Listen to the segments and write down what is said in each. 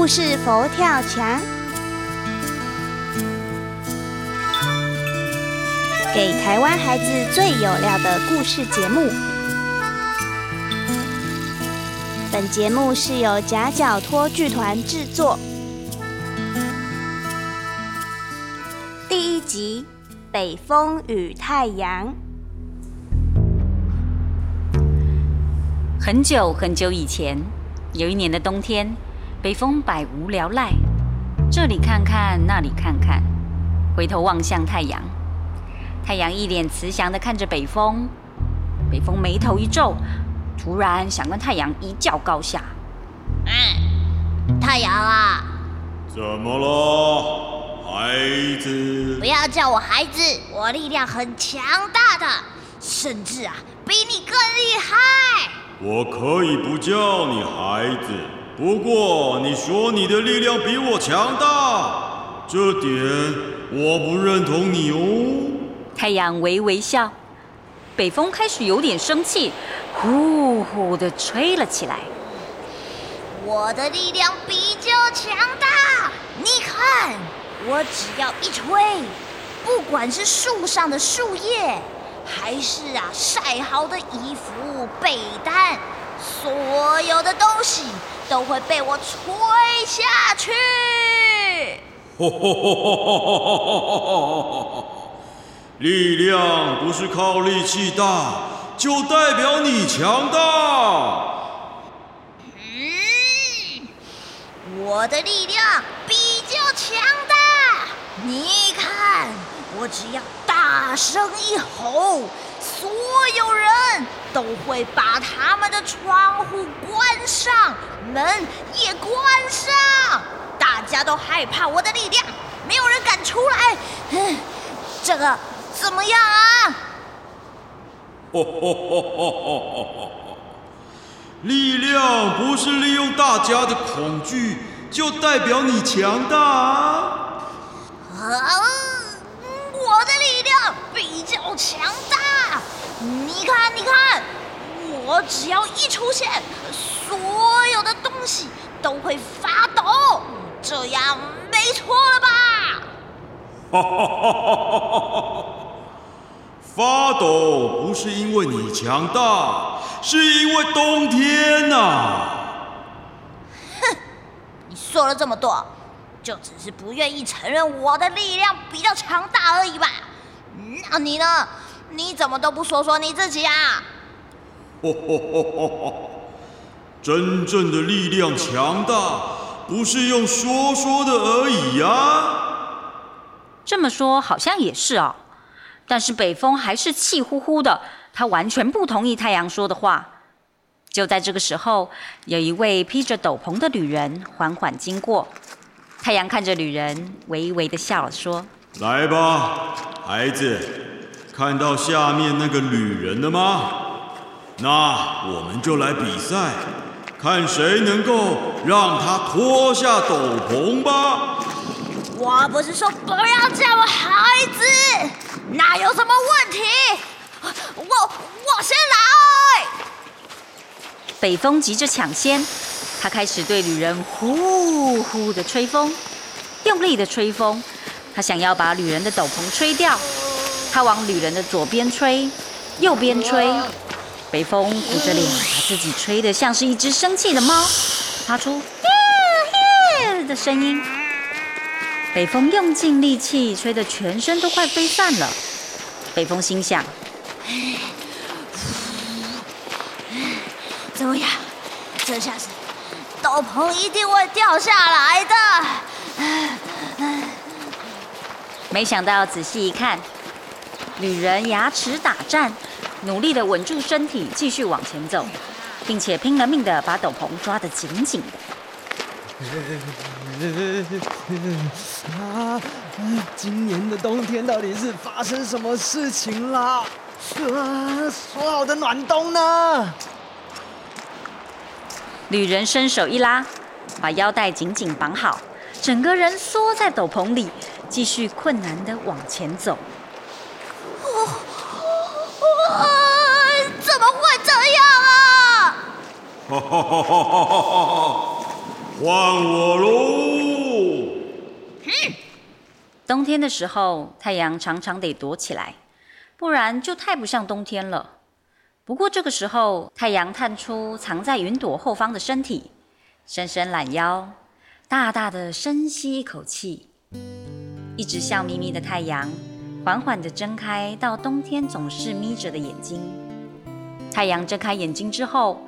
故事佛跳墙，给台湾孩子最有料的故事节目。本节目是由夹角托剧团制作。第一集《北风与太阳》。很久很久以前，有一年的冬天，北风百无聊赖，这里看看，那里看看，回头望向太阳。太阳一脸慈祥的看着北风，北风眉头一皱，突然想跟太阳一较高下。嗯，太阳啊，怎么了，孩子？不要叫我孩子，我力量很强大的，甚至啊，比你更厉害。我可以不叫你孩子，不过你说你的力量比我强大，这点我不认同你哦。太阳微微笑，北风开始有点生气，呼呼的吹了起来。我的力量比较强大，你看，我只要一吹，不管是树上的树叶。还是啊，晒好的衣服、被单，所有的东西都会被我吹下去。力量不是靠力气大，就代表你强大。嗯，我的力量比较强大，你看，我只要。大声一吼，所都会把他们的窗户关上，门也关上。大家都害怕我的力量，没有人敢出来。这个怎么样啊？力量不是利用大家的恐惧就代表你强大啊！我的力量比较强大，你看，你看，我只要一出现，所有的东西都会发抖，这样没错了吧？哈哈哈哈哈！发抖不是因为你强大，是因为冬天呐！哼，你说了这么多。就只是不愿意承认我的力量比较强大而已吧？那你呢？你怎么都不说说你自己啊？真正的力量强大，不是用说说的而已呀。这么说好像也是哦，但是北风还是气呼呼的，他完全不同意太阳说的话。就在这个时候，有一位披着斗篷的女人缓缓经过。太阳看着女人，微微的笑了，说：“来吧，孩子，看到下面那个女人了吗？那我们就来比赛，看谁能够让她脱下斗篷吧。”我不是说不要叫我孩子，那有什么问题？我我先来。北风急着抢先。他开始对女人呼呼的吹风，用力的吹风。他想要把女人的斗篷吹掉。他往旅人的左边吹，右边吹。北风鼓着脸，把自己吹得像是一只生气的猫，发出耶耶的声音。北风用尽力气，吹得全身都快飞散了。北风心想：怎么样？这下子。斗篷一定会掉下来的。没想到仔细一看，女人牙齿打颤，努力的稳住身体，继续往前走，并且拼了命的把斗篷抓得紧紧的。啊！今年的冬天到底是发生什么事情啦？啊！说好的暖冬呢？女人伸手一拉，把腰带紧紧绑好，整个人缩在斗篷里，继续困难的往前走。怎么会这样啊？换我喽！冬天的时候，太阳常常得躲起来，不然就太不像冬天了。不过这个时候，太阳探出藏在云朵后方的身体，伸伸懒腰，大大的深吸一口气，一直笑眯眯的太阳，缓缓地睁开到冬天总是眯着的眼睛。太阳睁开眼睛之后，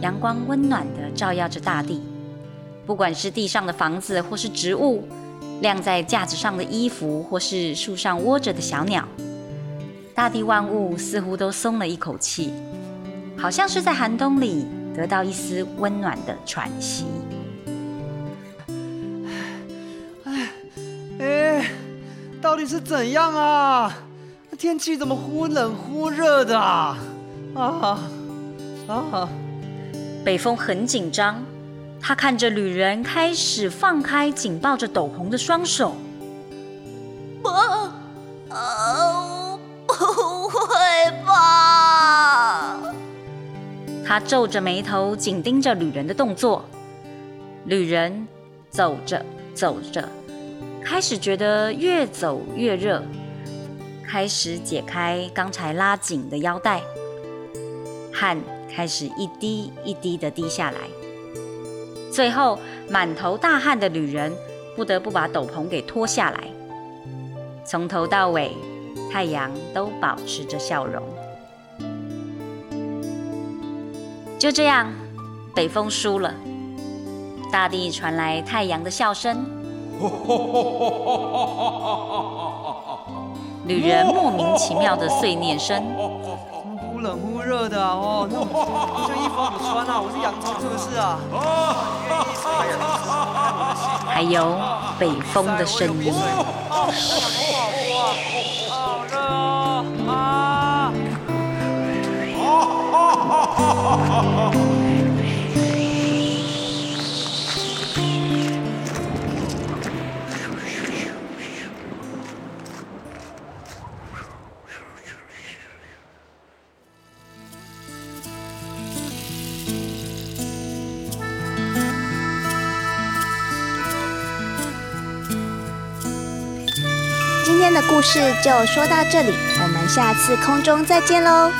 阳光温暖地照耀着大地，不管是地上的房子，或是植物，晾在架子上的衣服，或是树上窝着的小鸟。大地万物似乎都松了一口气，好像是在寒冬里得到一丝温暖的喘息。哎，到底是怎样啊？天气怎么忽冷忽热的啊？啊啊！北风很紧张，他看着旅人开始放开紧抱着斗篷的双手。不啊！不会吧！他皱着眉头，紧盯着旅人的动作。旅人走着走着，开始觉得越走越热，开始解开刚才拉紧的腰带，汗开始一滴一滴的滴下来。最后，满头大汗的旅人不得不把斗篷给脱下来，从头到尾。太阳都保持着笑容。就这样，北风输了，大地传来太阳的笑声。旅人莫名其妙的碎念声。忽冷忽热的哦，那这衣服不穿啊，我是洋葱是不是啊？还有北风的声音。今天故事就说到这里，我们下次空中再见喽。